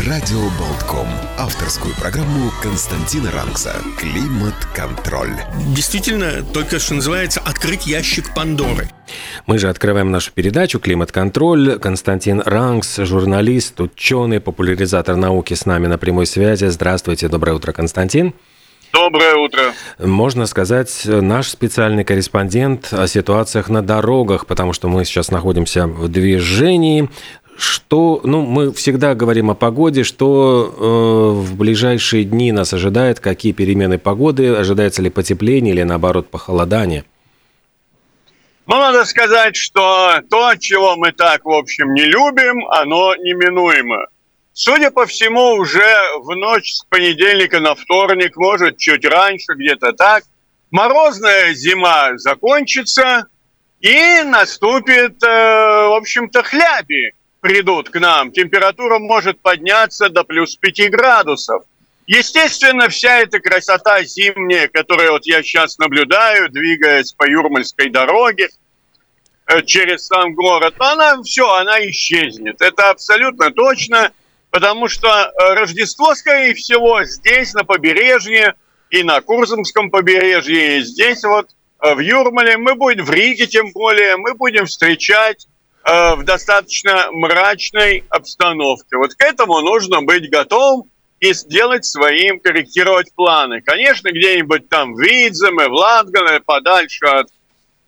Радио Болтком. Авторскую программу Константина Рангса «Климат-контроль». Действительно, только что называется «Открыть ящик Пандоры». Мы же открываем нашу передачу «Климат-контроль». Константин Рангс, журналист, ученый, популяризатор науки с нами на прямой связи. Здравствуйте, доброе утро, Константин. Доброе утро. Можно сказать, наш специальный корреспондент о ситуациях на дорогах, потому что мы сейчас находимся в движении. Что, ну, мы всегда говорим о погоде, что э, в ближайшие дни нас ожидает, какие перемены погоды, ожидается ли потепление или наоборот похолодание? Ну, надо сказать, что то, чего мы так, в общем, не любим, оно неминуемо. Судя по всему, уже в ночь с понедельника на вторник, может, чуть раньше, где-то так, морозная зима закончится, и наступит, э, в общем-то, хляби придут к нам. Температура может подняться до плюс 5 градусов. Естественно, вся эта красота зимняя, которую вот я сейчас наблюдаю, двигаясь по Юрмальской дороге э, через сам город, она все, она исчезнет. Это абсолютно точно, потому что э, Рождество, скорее всего, здесь, на побережье, и на Курзамском побережье, и здесь вот э, в Юрмале, мы будем в Риге тем более, мы будем встречать э, в достаточно мрачной обстановке. Вот к этому нужно быть готовым и сделать своим, корректировать планы. Конечно, где-нибудь там в Видземе, в Латгане, подальше от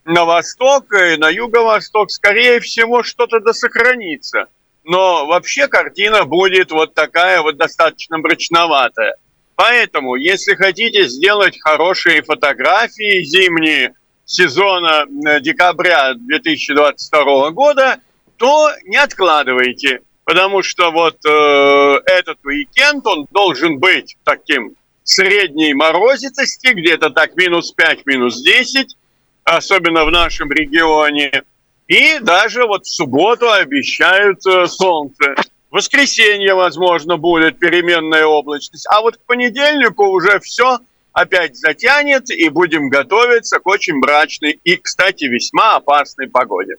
на восток и на юго-восток, скорее всего, что-то досохранится. Но вообще картина будет вот такая вот достаточно мрачноватая. Поэтому, если хотите сделать хорошие фотографии зимние, сезона э, декабря 2022 года, то не откладывайте, потому что вот э, этот уикенд, он должен быть таким средней морозитости, где-то так минус 5, минус 10, особенно в нашем регионе. И даже вот в субботу обещают э, солнце. В воскресенье, возможно, будет переменная облачность. А вот к понедельнику уже все – опять затянет, и будем готовиться к очень мрачной и, кстати, весьма опасной погоде.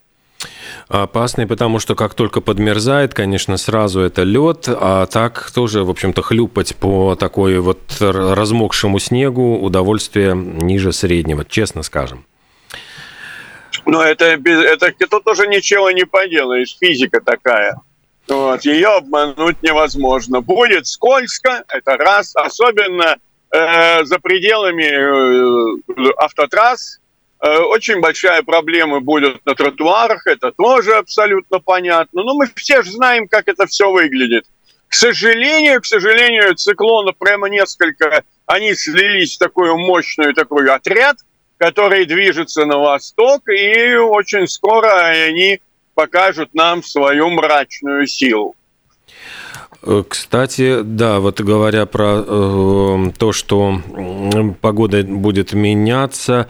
Опасный, потому что как только подмерзает, конечно, сразу это лед, а так тоже, в общем-то, хлюпать по такой вот размокшему снегу удовольствие ниже среднего, честно скажем. Но это, это тут тоже ничего не поделаешь, физика такая. Вот, ее обмануть невозможно. Будет скользко, это раз, особенно Э, за пределами э, автотрасс э, очень большая проблема будет на тротуарах, это тоже абсолютно понятно. Но мы все же знаем, как это все выглядит. К сожалению, к сожалению, циклонов прямо несколько, они слились в такую мощную такой отряд, который движется на восток, и очень скоро они покажут нам свою мрачную силу. Э, кстати, да, вот говоря про э, то, что погода будет меняться,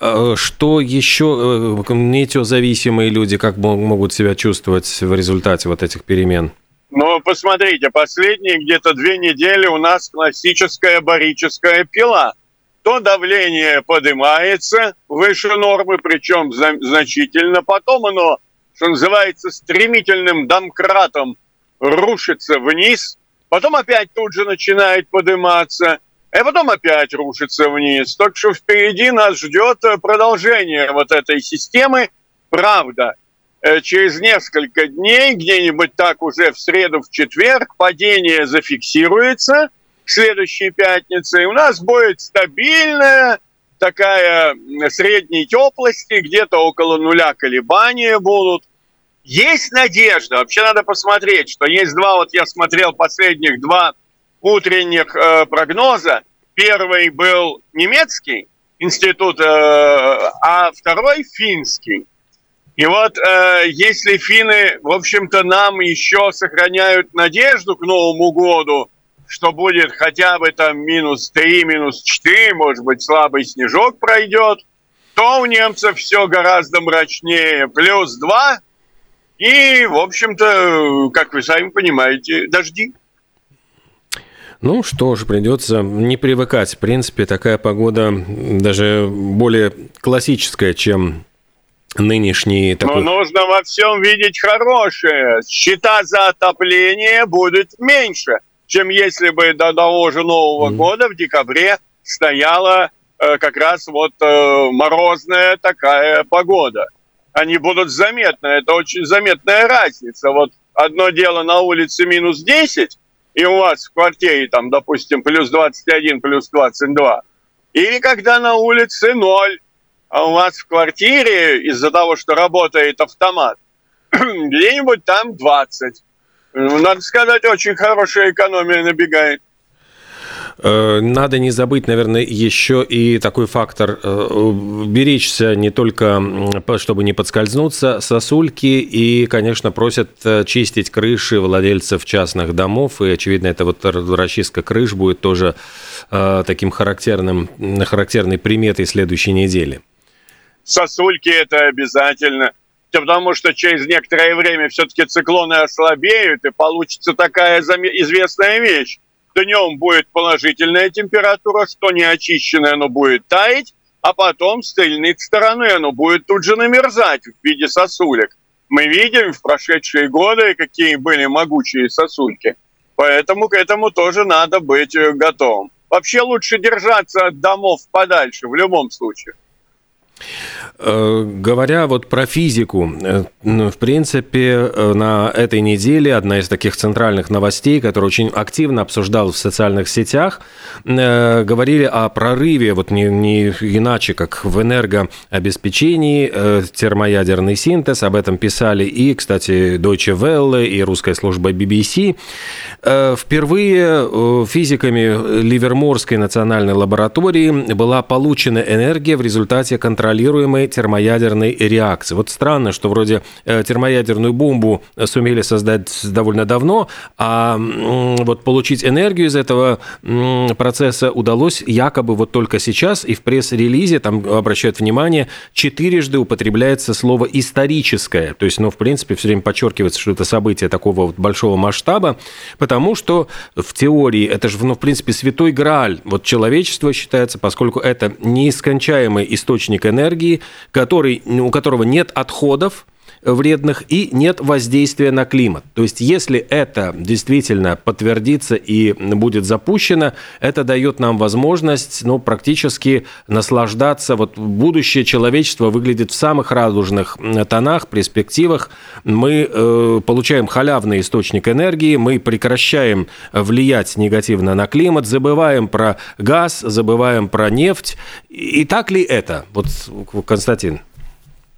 э, что еще э, метеозависимые люди как могут себя чувствовать в результате вот этих перемен? Ну, посмотрите, последние где-то две недели у нас классическая барическая пила. То давление поднимается выше нормы, причем значительно, потом оно, что называется, стремительным домкратом рушится вниз, потом опять тут же начинает подниматься, и потом опять рушится вниз. Так что впереди нас ждет э, продолжение вот этой системы. Правда, э, через несколько дней, где-нибудь так уже в среду, в четверг, падение зафиксируется к следующей пятнице, и у нас будет стабильная такая средней теплости, где-то около нуля колебания будут. Есть надежда. Вообще надо посмотреть, что есть два, вот я смотрел последних два утренних э, прогноза. Первый был немецкий институт, э, а второй финский. И вот э, если финны, в общем-то, нам еще сохраняют надежду к Новому году, что будет хотя бы там минус 3, минус 4, может быть, слабый снежок пройдет, то у немцев все гораздо мрачнее. Плюс 2, и, в общем-то, как вы сами понимаете, дожди. Ну что ж, придется не привыкать. В принципе, такая погода даже более классическая, чем нынешний такой... Но нужно во всем видеть хорошее. Счета за отопление будут меньше, чем если бы до того же Нового mm. года в декабре стояла э, как раз вот э, морозная такая погода. Они будут заметны. Это очень заметная разница. Вот одно дело на улице минус 10, и у вас в квартире там, допустим, плюс 21, плюс 22, или когда на улице 0, а у вас в квартире из-за того, что работает автомат, где-нибудь там 20. Ну, надо сказать, очень хорошая экономия набегает. Э, надо не забыть, наверное, еще и такой фактор э, беречься не только, чтобы не подскользнуться, сосульки и, конечно, просят э, чистить крыши владельцев частных домов, и, очевидно, это вот расчистка крыш будет тоже таким характерным, характерной приметой следующей недели. Сосульки это обязательно. Потому что через некоторое время все-таки циклоны ослабеют, и получится такая известная вещь днем будет положительная температура, что не очищенное, оно будет таять, а потом с тыльной стороны оно будет тут же намерзать в виде сосулек. Мы видим в прошедшие годы, какие были могучие сосульки. Поэтому к этому тоже надо быть э, готовым. Вообще лучше держаться от домов подальше в любом случае. Э, говоря вот про физику, э, в принципе, э, на этой неделе одна из таких центральных новостей, которая очень активно обсуждалась в социальных сетях, говорили о прорыве, вот не, не иначе, как в энергообеспечении, термоядерный синтез, об этом писали и, кстати, Deutsche Welle, и русская служба BBC. Впервые физиками Ливерморской национальной лаборатории была получена энергия в результате контролируемой термоядерной реакции. Вот странно, что вроде э, термоядерную бомбу сумели создать довольно давно, а вот получить энергию из этого процесса удалось якобы вот только сейчас, и в пресс-релизе там обращают внимание, четырежды употребляется слово «историческое», то есть, ну, в принципе, все время подчеркивается, что это событие такого вот большого масштаба, потому что в теории это же, ну, в принципе, святой грааль вот человечество считается, поскольку это неискончаемый источник энергии, который, у которого нет отходов, вредных и нет воздействия на климат. То есть, если это действительно подтвердится и будет запущено, это дает нам возможность ну, практически наслаждаться. Вот будущее человечества выглядит в самых радужных тонах, перспективах. Мы э, получаем халявный источник энергии, мы прекращаем влиять негативно на климат, забываем про газ, забываем про нефть. И так ли это? Вот, Константин.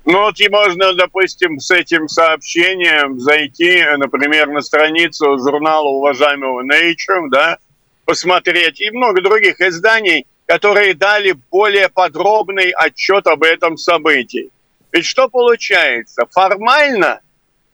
Ну вот и можно, допустим, с этим сообщением зайти, например, на страницу журнала уважаемого Nature, да, посмотреть, и много других изданий, которые дали более подробный отчет об этом событии. Ведь что получается? Формально,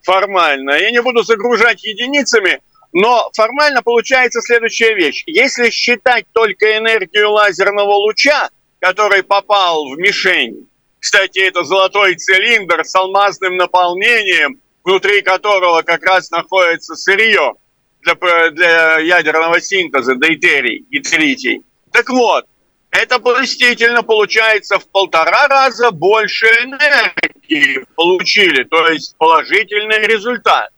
формально, я не буду загружать единицами, но формально получается следующая вещь. Если считать только энергию лазерного луча, который попал в мишень, кстати, это золотой цилиндр с алмазным наполнением, внутри которого как раз находится сырье для, для ядерного синтеза дейтерий и тритий. Так вот, это действительно получается в полтора раза больше энергии получили, то есть положительный результат.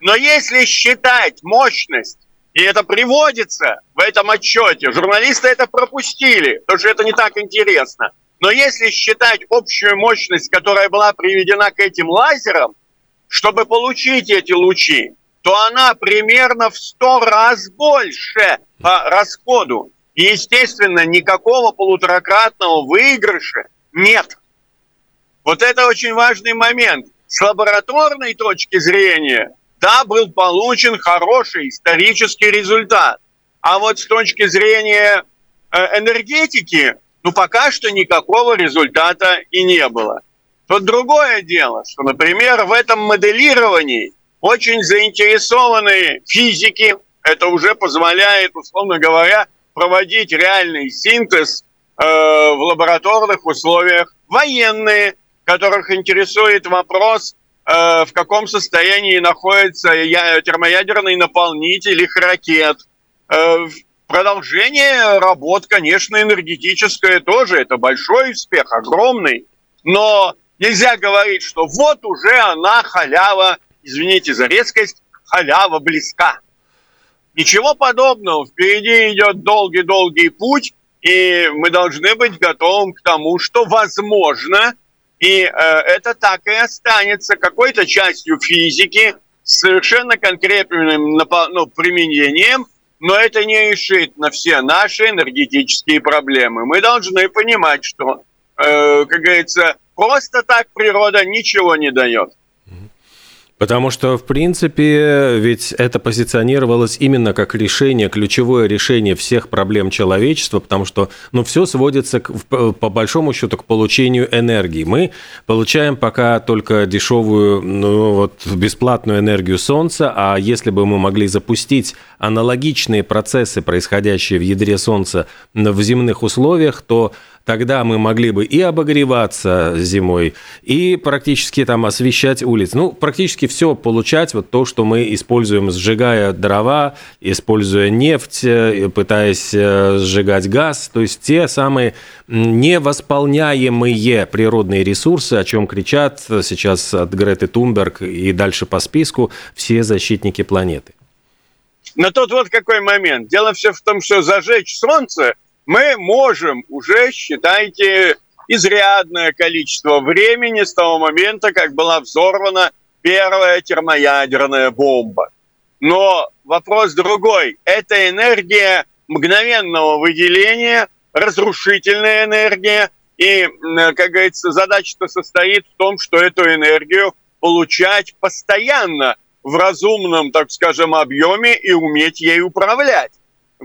Но если считать мощность, и это приводится в этом отчете, журналисты это пропустили, потому что это не так интересно – но если считать общую мощность, которая была приведена к этим лазерам, чтобы получить эти лучи, то она примерно в 100 раз больше по расходу. И, естественно, никакого полуторакратного выигрыша нет. Вот это очень важный момент. С лабораторной точки зрения, да, был получен хороший исторический результат. А вот с точки зрения э, энергетики, ну, пока что никакого результата и не было. то другое дело, что, например, в этом моделировании очень заинтересованы физики. Это уже позволяет, условно говоря, проводить реальный синтез э, в лабораторных условиях. Военные, которых интересует вопрос, э, в каком состоянии находится термоядерный наполнитель их ракет. Э, продолжение работ, конечно, энергетическое тоже. Это большой успех, огромный. Но нельзя говорить, что вот уже она халява, извините за резкость, халява близка. Ничего подобного. Впереди идет долгий-долгий путь, и мы должны быть готовы к тому, что возможно, и э, это так и останется какой-то частью физики с совершенно конкретным ну, применением, но это не решит на все наши энергетические проблемы. Мы должны понимать, что, э, как говорится, просто так природа ничего не дает. Потому что, в принципе, ведь это позиционировалось именно как решение, ключевое решение всех проблем человечества, потому что, ну, все сводится, к, по большому счету, к получению энергии. Мы получаем пока только дешевую, ну, вот, бесплатную энергию Солнца, а если бы мы могли запустить аналогичные процессы, происходящие в ядре Солнца в земных условиях, то тогда мы могли бы и обогреваться зимой, и практически там освещать улицы. Ну, практически все получать, вот то, что мы используем, сжигая дрова, используя нефть, э, пытаясь э, сжигать газ, то есть те самые невосполняемые природные ресурсы, о чем кричат сейчас от Греты Тунберг и дальше по списку все защитники планеты. Но тут вот какой момент. Дело все в том, что зажечь солнце – мы можем уже, считайте, изрядное количество времени с того момента, как была взорвана первая термоядерная бомба. Но вопрос другой. Это энергия мгновенного выделения, разрушительная энергия. И, как говорится, задача-то состоит в том, что эту энергию получать постоянно в разумном, так скажем, объеме и уметь ей управлять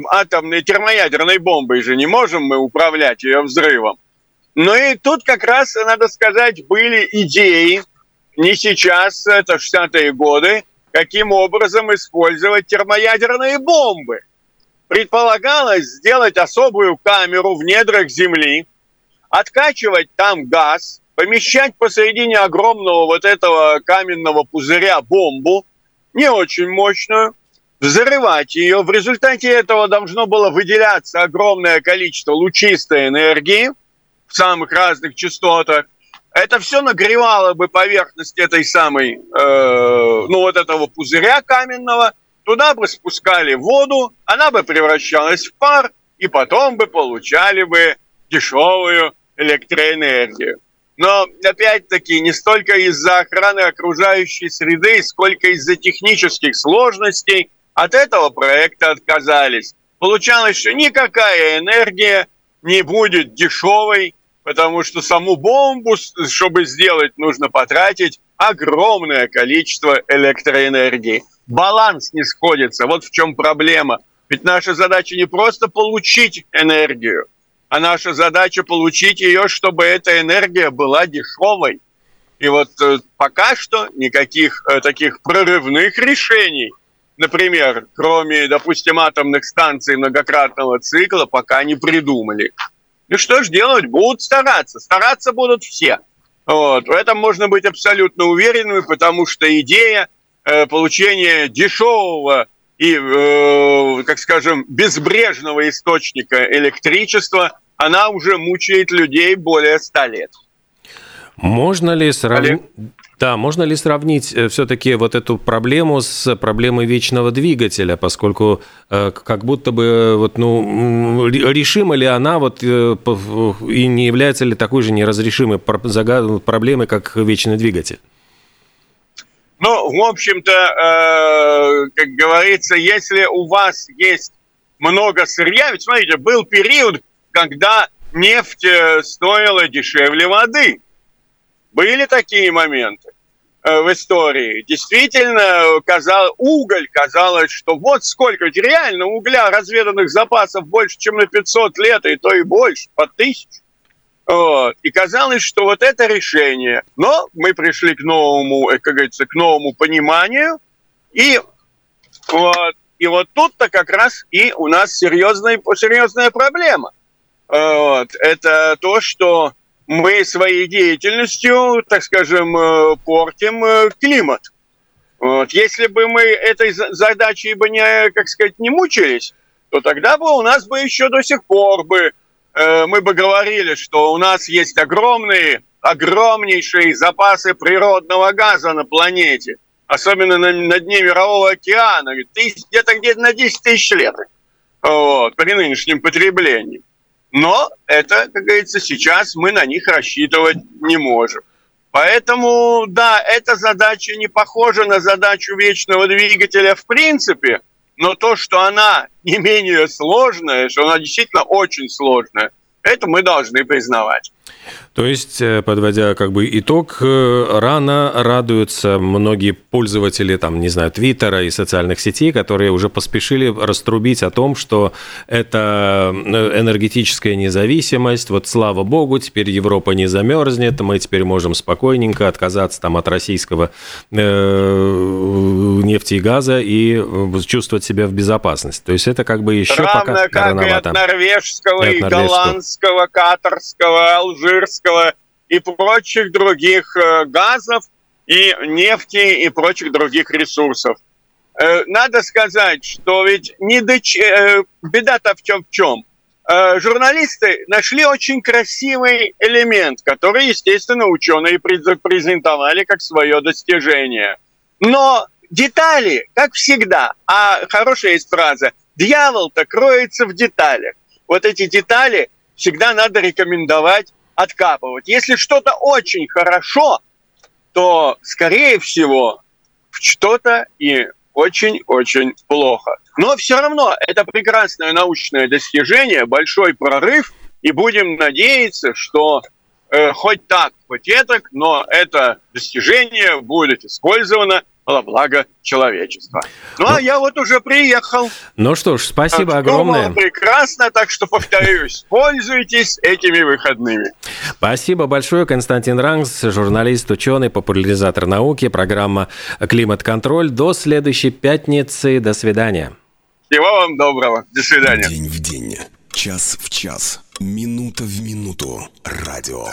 атомной термоядерной бомбой же не можем мы управлять ее взрывом. Ну и тут как раз, надо сказать, были идеи, не сейчас, это 60-е годы, каким образом использовать термоядерные бомбы. Предполагалось сделать особую камеру в недрах Земли, откачивать там газ, помещать посередине огромного вот этого каменного пузыря бомбу, не очень мощную, взрывать ее. В результате этого должно было выделяться огромное количество лучистой энергии в самых разных частотах. Это все нагревало бы поверхность этой самой, э, ну вот этого пузыря каменного, туда бы спускали воду, она бы превращалась в пар, и потом бы получали бы дешевую электроэнергию. Но, опять-таки, не столько из-за охраны окружающей среды, сколько из-за технических сложностей – от этого проекта отказались. Получалось, что никакая энергия не будет дешевой, потому что саму бомбу, чтобы сделать, нужно потратить огромное количество электроэнергии. Баланс не сходится. Вот в чем проблема. Ведь наша задача не просто получить энергию, а наша задача получить ее, чтобы эта энергия была дешевой. И вот э, пока что никаких э, таких прорывных решений например, кроме, допустим, атомных станций многократного цикла, пока не придумали. Ну что ж делать? Будут стараться. Стараться будут все. Вот. В этом можно быть абсолютно уверенными, потому что идея э, получения дешевого и, э, как скажем, безбрежного источника электричества, она уже мучает людей более ста лет. Можно ли сравнить... Да, можно ли сравнить э, все-таки вот эту проблему с проблемой вечного двигателя, поскольку э, как будто бы э, вот, ну, решима ли она вот, и не является ли такой же неразрешимой проблемой, как вечный двигатель? Ну, в общем-то, как говорится, если у вас есть много сырья, ведь смотрите, был период, когда нефть стоила дешевле воды. Были такие моменты э, в истории. Действительно, казал, уголь казалось, что вот сколько, реально угля разведанных запасов больше, чем на 500 лет, и то и больше, по тысяч. Вот. И казалось, что вот это решение. Но мы пришли к новому, э, как говорится, к новому пониманию. И вот, и вот тут-то как раз и у нас серьезная, серьезная проблема. Вот. Это то, что мы своей деятельностью, так скажем, э, портим э, климат. Вот. Если бы мы этой задачей бы не, как сказать, не мучились, то тогда бы у нас бы еще до сих пор бы э, мы бы говорили, что у нас есть огромные, огромнейшие запасы природного газа на планете, особенно на, на дне Мирового океана, где-то где-то на 10 тысяч лет вот, при нынешнем потреблении. Но это, как говорится, сейчас мы на них рассчитывать не можем. Поэтому, да, эта задача не похожа на задачу вечного двигателя в принципе, но то, что она не менее сложная, что она действительно очень сложная, это мы должны признавать. То есть, э, подводя как бы итог, э, рано радуются многие пользователи, там, не знаю, Твиттера и социальных сетей, которые уже поспешили раструбить о том, что это э, энергетическая независимость, вот слава богу, теперь Европа не замерзнет, мы теперь можем спокойненько отказаться там от российского нефти и газа и чувствовать себя в безопасности. То есть это как бы еще Равно пока как рановато. и от норвежского, и, от норвежского. голландского, катарского, алжирского и прочих других э, газов и нефти и прочих других ресурсов. Э, надо сказать, что ведь не доч... Э, беда-то в чем? В чем? Журналисты нашли очень красивый элемент, который, естественно, ученые презентовали как свое достижение. Но детали, как всегда, а хорошая есть фраза, дьявол-то кроется в деталях. Вот эти детали всегда надо рекомендовать откапывать. Если что-то очень хорошо, то, скорее всего, что-то и очень-очень плохо. Но все равно это прекрасное научное достижение, большой прорыв, и будем надеяться, что э, хоть так, хоть так, но это достижение будет использовано во благо человечества. Ну, а ну, я вот уже приехал. Ну что ж, спасибо так, огромное. прекрасно, так что повторюсь, пользуйтесь этими выходными. Спасибо большое, Константин Рангс, журналист, ученый, популяризатор науки, программа «Климат-контроль». До следующей пятницы. До свидания. Всего вам доброго. До свидания. День в день, час в час, минута в минуту. Радио